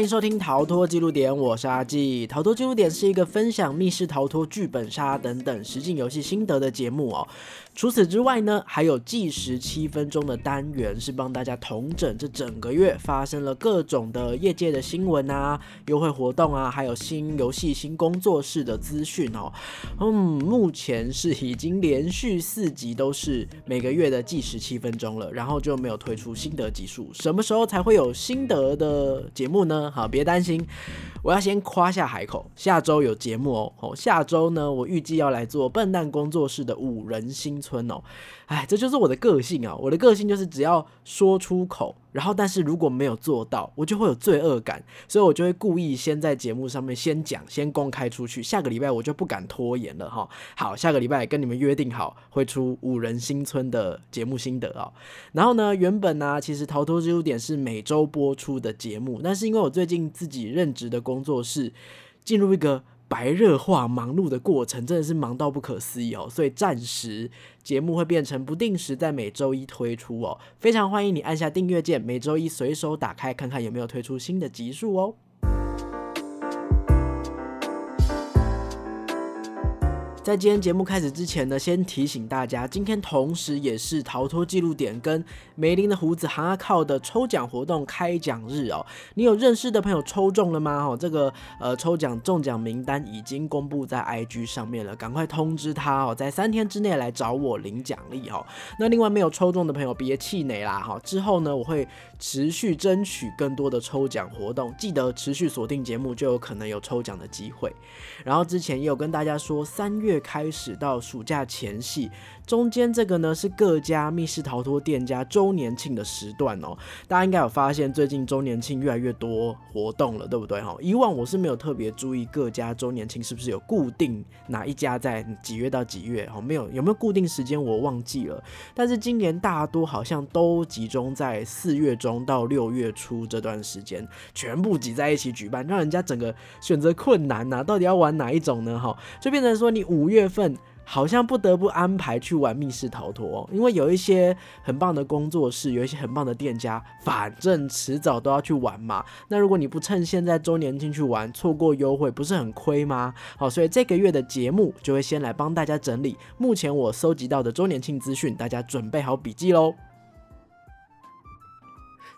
欢迎收听《逃脱记录点》，我是阿纪。《逃脱记录点》是一个分享密室逃脱、剧本杀等等实境游戏心得的节目哦。除此之外呢，还有计时七分钟的单元，是帮大家统整这整个月发生了各种的业界的新闻啊、优惠活动啊，还有新游戏、新工作室的资讯哦。嗯，目前是已经连续四集都是每个月的计时七分钟了，然后就没有推出新的集数。什么时候才会有心得的节目呢？好，别担心，我要先夸下海口，下周有节目哦。哦，下周呢，我预计要来做笨蛋工作室的五人新村哦。哎，这就是我的个性啊！我的个性就是只要说出口，然后但是如果没有做到，我就会有罪恶感，所以我就会故意先在节目上面先讲，先公开出去。下个礼拜我就不敢拖延了哈。好，下个礼拜跟你们约定好，会出五人新村的节目心得啊。然后呢，原本呢，其实逃脱之路点是每周播出的节目，但是因为我最近自己任职的工作室进入一个。白热化忙碌的过程真的是忙到不可思议哦，所以暂时节目会变成不定时在每周一推出哦，非常欢迎你按下订阅键，每周一随手打开看看有没有推出新的集数哦。在今天节目开始之前呢，先提醒大家，今天同时也是逃脱记录点跟梅林的胡子哈靠的抽奖活动开奖日哦。你有认识的朋友抽中了吗？哦，这个呃抽奖中奖名单已经公布在 IG 上面了，赶快通知他哦，在三天之内来找我领奖励哦。那另外没有抽中的朋友别气馁啦哈，之后呢我会持续争取更多的抽奖活动，记得持续锁定节目就有可能有抽奖的机会。然后之前也有跟大家说三月。开始到暑假前夕，中间这个呢是各家密室逃脱店家周年庆的时段哦。大家应该有发现，最近周年庆越来越多活动了，对不对哈？以往我是没有特别注意各家周年庆是不是有固定哪一家在几月到几月哈？没有，有没有固定时间我忘记了。但是今年大多好像都集中在四月中到六月初这段时间，全部挤在一起举办，让人家整个选择困难呐。到底要玩哪一种呢？哈，就变成说你。五月份好像不得不安排去玩密室逃脱，因为有一些很棒的工作室，有一些很棒的店家，反正迟早都要去玩嘛。那如果你不趁现在周年庆去玩，错过优惠，不是很亏吗？好，所以这个月的节目就会先来帮大家整理目前我搜集到的周年庆资讯，大家准备好笔记喽。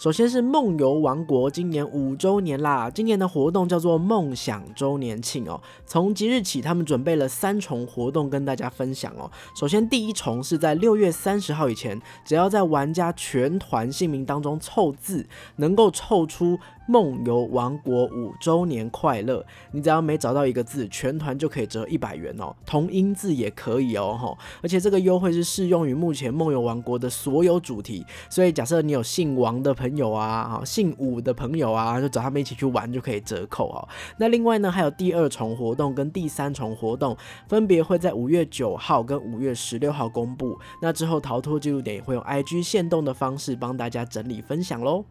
首先是梦游王国，今年五周年啦！今年的活动叫做梦想周年庆哦。从即日起，他们准备了三重活动跟大家分享哦。首先，第一重是在六月三十号以前，只要在玩家全团姓名当中凑字，能够凑出。梦游王国五周年快乐！你只要每找到一个字，全团就可以折一百元哦，同音字也可以哦，吼！而且这个优惠是适用于目前梦游王国的所有主题，所以假设你有姓王的朋友啊，哈，姓武的朋友啊，就找他们一起去玩就可以折扣哦。那另外呢，还有第二重活动跟第三重活动，分别会在五月九号跟五月十六号公布。那之后逃脱记录点也会用 IG 限动的方式帮大家整理分享喽。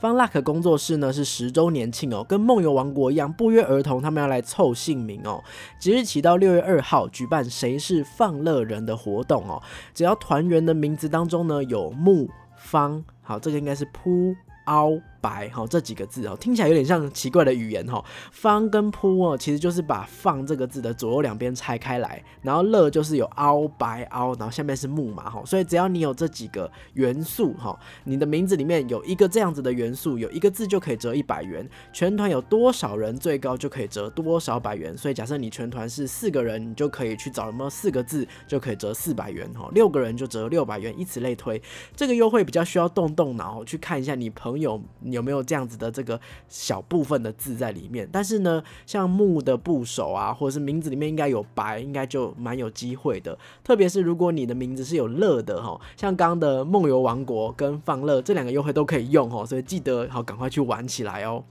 方 luck 工作室呢是十周年庆哦，跟梦游王国一样，不约而同，他们要来凑姓名哦。即日起到六月二号举办谁是放乐人的活动哦，只要团员的名字当中呢有木方，好，这个应该是扑凹。白哈这几个字哦，听起来有点像奇怪的语言哈。方跟铺哦，其实就是把放这个字的左右两边拆开来，然后乐就是有凹白凹，然后下面是木嘛哈。所以只要你有这几个元素哈，你的名字里面有一个这样子的元素，有一个字就可以折一百元。全团有多少人，最高就可以折多少百元。所以假设你全团是四个人，你就可以去找有没有四个字就可以折四百元哈。六个人就折六百元，以此类推。这个优惠比较需要动动脑去看一下你朋友。有没有这样子的这个小部分的字在里面？但是呢，像木的部首啊，或者是名字里面应该有白，应该就蛮有机会的。特别是如果你的名字是有乐的哈，像刚刚的梦游王国跟放乐这两个优惠都可以用哦，所以记得好赶快去玩起来哦。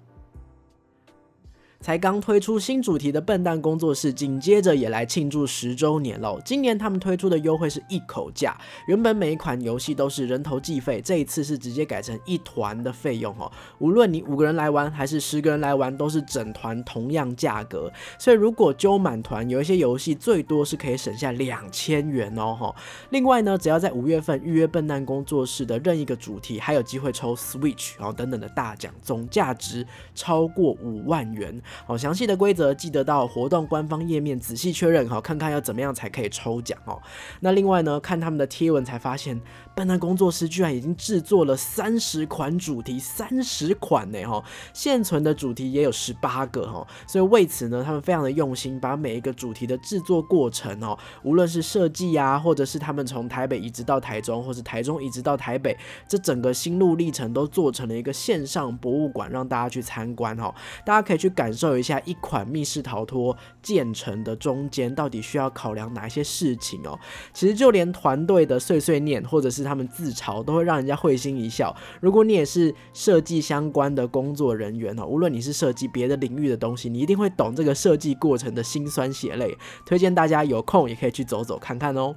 才刚推出新主题的笨蛋工作室，紧接着也来庆祝十周年喽。今年他们推出的优惠是一口价，原本每一款游戏都是人头计费，这一次是直接改成一团的费用哦。无论你五个人来玩还是十个人来玩，都是整团同样价格。所以如果揪满团，有一些游戏最多是可以省下两千元哦哈。另外呢，只要在五月份预约笨蛋工作室的任一个主题，还有机会抽 Switch 然后等等的大奖，总价值超过五万元。好，详细的规则记得到活动官方页面仔细确认，好，看看要怎么样才可以抽奖哦。那另外呢，看他们的贴文才发现，笨蛋工作室居然已经制作了三十款主题，三十款呢哈，现存的主题也有十八个哈，所以为此呢，他们非常的用心，把每一个主题的制作过程哦，无论是设计呀，或者是他们从台北移植到台中，或是台中移植到台北，这整个心路历程都做成了一个线上博物馆，让大家去参观哈，大家可以去感。受一下一款密室逃脱建成的中间到底需要考量哪些事情哦？其实就连团队的碎碎念或者是他们自嘲，都会让人家会心一笑。如果你也是设计相关的工作人员哦，无论你是设计别的领域的东西，你一定会懂这个设计过程的辛酸血泪。推荐大家有空也可以去走走看看哦。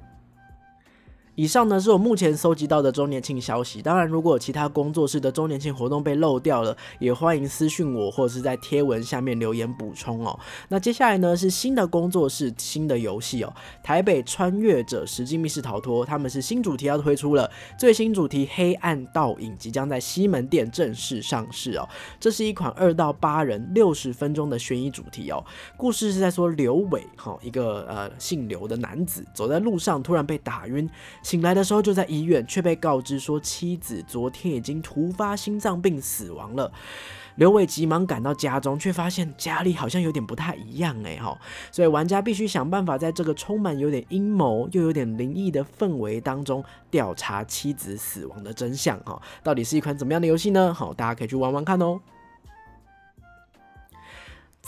以上呢是我目前搜集到的周年庆消息。当然，如果有其他工作室的周年庆活动被漏掉了，也欢迎私讯我，或者是在贴文下面留言补充哦。那接下来呢是新的工作室、新的游戏哦，台北穿越者实际密室逃脱，他们是新主题要推出了，最新主题黑暗倒影即将在西门店正式上市哦。这是一款二到八人六十分钟的悬疑主题哦。故事是在说刘伟哈，一个呃姓刘的男子，走在路上突然被打晕。醒来的时候就在医院，却被告知说妻子昨天已经突发心脏病死亡了。刘伟急忙赶到家中，却发现家里好像有点不太一样哎哈，所以玩家必须想办法在这个充满有点阴谋又有点灵异的氛围当中调查妻子死亡的真相哈。到底是一款怎么样的游戏呢？好，大家可以去玩玩看哦。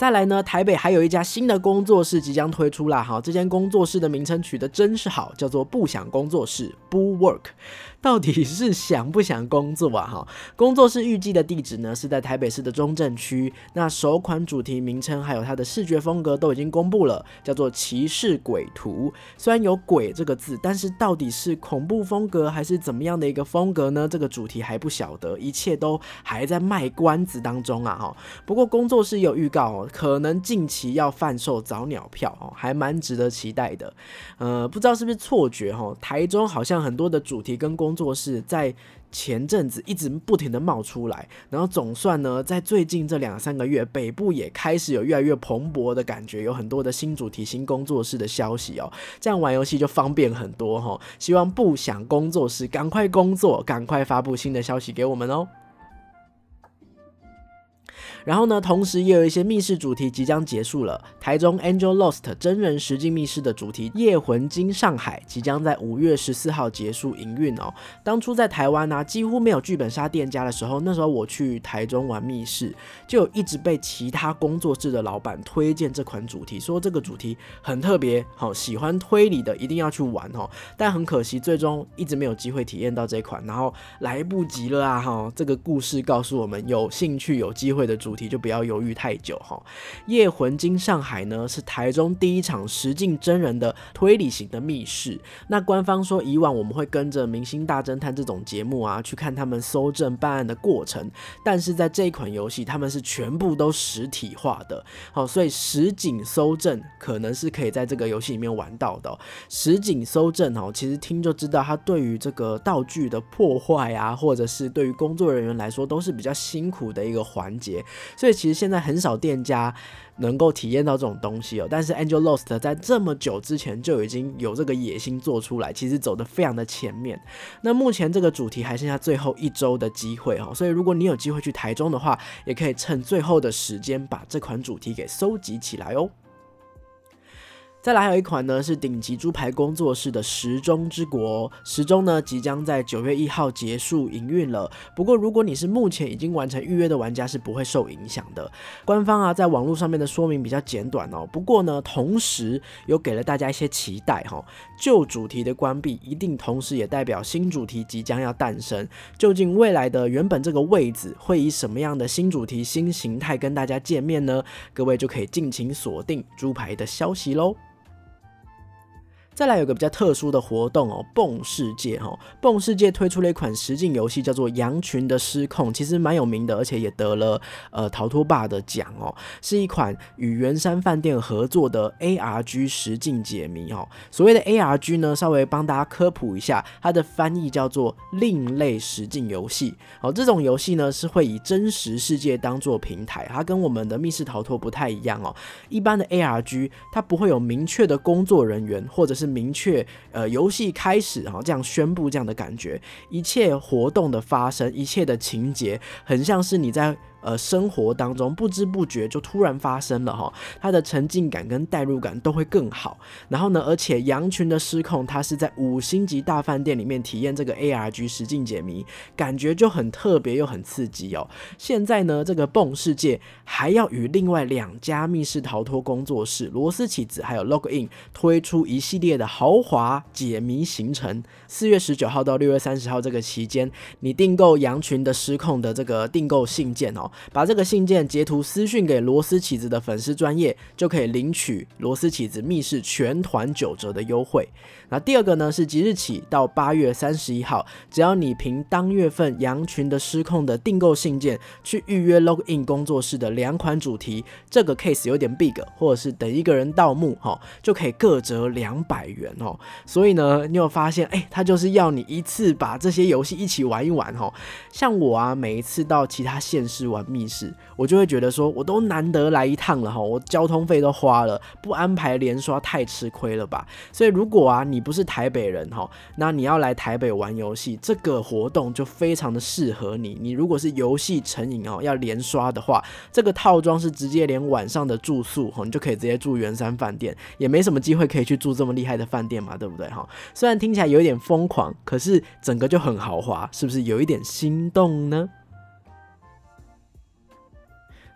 再来呢，台北还有一家新的工作室即将推出啦！哈，这间工作室的名称取得真是好，叫做不想工作室 （Bu Work）。到底是想不想工作啊？哈，工作室预计的地址呢是在台北市的中正区。那首款主题名称还有它的视觉风格都已经公布了，叫做《骑士鬼图》。虽然有“鬼”这个字，但是到底是恐怖风格还是怎么样的一个风格呢？这个主题还不晓得，一切都还在卖关子当中啊！哈，不过工作室有预告哦，可能近期要贩售早鸟票哦，还蛮值得期待的。呃，不知道是不是错觉哈？台中好像很多的主题跟工作室在前阵子一直不停的冒出来，然后总算呢，在最近这两三个月，北部也开始有越来越蓬勃的感觉，有很多的新主题、新工作室的消息哦，这样玩游戏就方便很多哈。希望不想工作室赶快工作，赶快发布新的消息给我们哦。然后呢，同时也有一些密室主题即将结束了。台中 Angel Lost 真人实境密室的主题《夜魂经上海》即将在五月十四号结束营运哦。当初在台湾呢，几乎没有剧本杀店家的时候，那时候我去台中玩密室，就一直被其他工作室的老板推荐这款主题，说这个主题很特别，好喜欢推理的一定要去玩哦。但很可惜，最终一直没有机会体验到这款，然后来不及了啊！哈，这个故事告诉我们，有兴趣、有机会的主。主题就不要犹豫太久哈，《夜魂经上海》呢是台中第一场实境真人的推理型的密室。那官方说，以往我们会跟着《明星大侦探》这种节目啊，去看他们搜证办案的过程，但是在这一款游戏，他们是全部都实体化的。好，所以实景搜证可能是可以在这个游戏里面玩到的。实景搜证哦，其实听就知道，它对于这个道具的破坏啊，或者是对于工作人员来说，都是比较辛苦的一个环节。所以其实现在很少店家能够体验到这种东西哦，但是 Angel Lost 在这么久之前就已经有这个野心做出来，其实走得非常的前面。那目前这个主题还剩下最后一周的机会哦，所以如果你有机会去台中的话，也可以趁最后的时间把这款主题给收集起来哦。再来还有一款呢，是顶级猪排工作室的时钟之国，时钟呢即将在九月一号结束营运了。不过如果你是目前已经完成预约的玩家，是不会受影响的。官方啊在网络上面的说明比较简短哦，不过呢，同时有给了大家一些期待哈。旧主题的关闭，一定同时也代表新主题即将要诞生。究竟未来的原本这个位置会以什么样的新主题、新形态跟大家见面呢？各位就可以尽情锁定猪排的消息喽。再来有个比较特殊的活动哦，蹦世界哈，蹦世界推出了一款实境游戏，叫做《羊群的失控》，其实蛮有名的，而且也得了呃逃脱霸的奖哦，是一款与圆山饭店合作的 ARG 实境解谜哦。所谓的 ARG 呢，稍微帮大家科普一下，它的翻译叫做另类实境游戏哦。这种游戏呢是会以真实世界当做平台，它跟我们的密室逃脱不太一样哦。一般的 ARG 它不会有明确的工作人员或者是明确，呃，游戏开始哈，这样宣布这样的感觉，一切活动的发生，一切的情节，很像是你在。呃，生活当中不知不觉就突然发生了哈，它的沉浸感跟代入感都会更好。然后呢，而且羊群的失控，它是在五星级大饭店里面体验这个 ARG 实境解谜，感觉就很特别又很刺激哦。现在呢，这个蹦世界还要与另外两家密室逃脱工作室罗斯起子还有 Login 推出一系列的豪华解谜行程。四月十九号到六月三十号这个期间，你订购羊群的失控的这个订购信件哦。把这个信件截图私讯给螺丝起子的粉丝专业，就可以领取螺丝起子密室全团九折的优惠。那第二个呢是即日起到八月三十一号，只要你凭当月份羊群的失控的订购信件去预约 log in 工作室的两款主题，这个 case 有点 big，或者是等一个人盗墓哈，就可以各折两百元哦。所以呢，你有发现哎，他就是要你一次把这些游戏一起玩一玩哈。像我啊，每一次到其他县市玩。密室，我就会觉得说，我都难得来一趟了哈，我交通费都花了，不安排连刷太吃亏了吧？所以如果啊，你不是台北人哈，那你要来台北玩游戏，这个活动就非常的适合你。你如果是游戏成瘾哦，要连刷的话，这个套装是直接连晚上的住宿哈，你就可以直接住圆山饭店，也没什么机会可以去住这么厉害的饭店嘛，对不对哈？虽然听起来有一点疯狂，可是整个就很豪华，是不是有一点心动呢？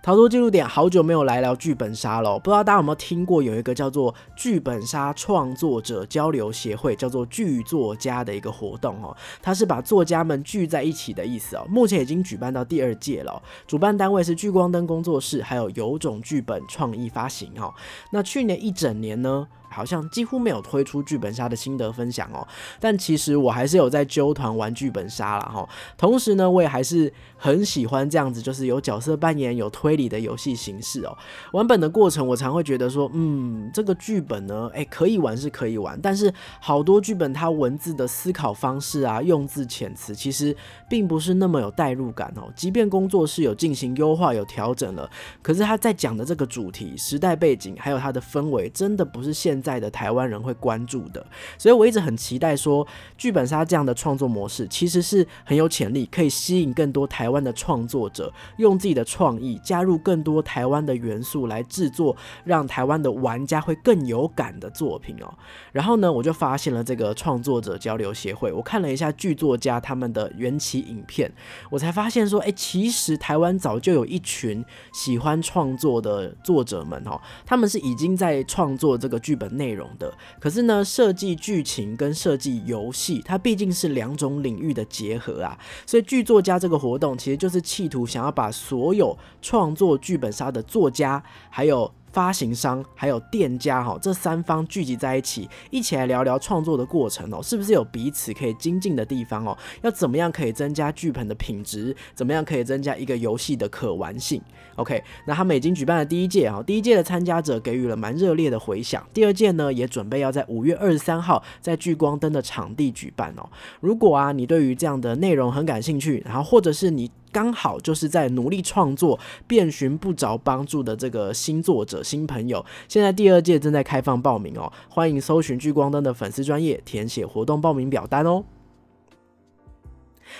好多记录点，好久没有来聊剧本杀了，不知道大家有没有听过有一个叫做剧本杀创作者交流协会，叫做剧作家的一个活动哦，它是把作家们聚在一起的意思哦。目前已经举办到第二届了，主办单位是聚光灯工作室，还有有种剧本创意发行哦。那去年一整年呢？好像几乎没有推出剧本杀的心得分享哦，但其实我还是有在揪团玩剧本杀了哈。同时呢，我也还是很喜欢这样子，就是有角色扮演、有推理的游戏形式哦。玩本的过程，我常会觉得说，嗯，这个剧本呢，哎，可以玩是可以玩，但是好多剧本它文字的思考方式啊、用字遣词，其实并不是那么有代入感哦。即便工作室有进行优化、有调整了，可是他在讲的这个主题、时代背景还有它的氛围，真的不是现。在的台湾人会关注的，所以我一直很期待说，剧本杀这样的创作模式其实是很有潜力，可以吸引更多台湾的创作者，用自己的创意加入更多台湾的元素来制作，让台湾的玩家会更有感的作品哦。然后呢，我就发现了这个创作者交流协会，我看了一下剧作家他们的缘起影片，我才发现说，哎，其实台湾早就有一群喜欢创作的作者们哦，他们是已经在创作这个剧本。内容的，可是呢，设计剧情跟设计游戏，它毕竟是两种领域的结合啊，所以剧作家这个活动其实就是企图想要把所有创作剧本杀的作家，还有。发行商还有店家哈，这三方聚集在一起，一起来聊聊创作的过程哦，是不是有彼此可以精进的地方哦？要怎么样可以增加剧本的品质？怎么样可以增加一个游戏的可玩性？OK，那他们已经举办了第一届哈，第一届的参加者给予了蛮热烈的回响，第二届呢也准备要在五月二十三号在聚光灯的场地举办哦。如果啊你对于这样的内容很感兴趣，然后或者是你。刚好就是在努力创作、遍寻不着帮助的这个新作者、新朋友，现在第二届正在开放报名哦，欢迎搜寻聚光灯的粉丝专业，填写活动报名表单哦。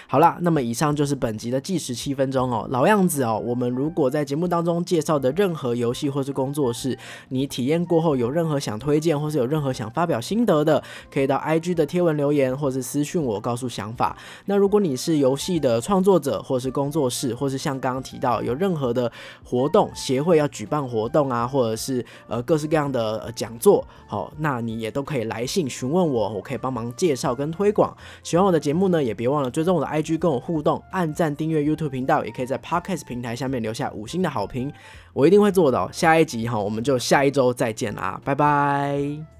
好啦，那么以上就是本集的计时七分钟哦。老样子哦，我们如果在节目当中介绍的任何游戏或是工作室，你体验过后有任何想推荐，或是有任何想发表心得的，可以到 IG 的贴文留言，或是私讯我，告诉想法。那如果你是游戏的创作者，或是工作室，或是像刚刚提到有任何的活动协会要举办活动啊，或者是呃各式各样的讲座，好，那你也都可以来信询问我，我可以帮忙介绍跟推广。喜欢我的节目呢，也别忘了追踪我的 IG 跟我互动，按赞订阅 YouTube 频道，也可以在 Podcast 平台下面留下五星的好评，我一定会做到。下一集哈，我们就下一周再见啦，拜拜。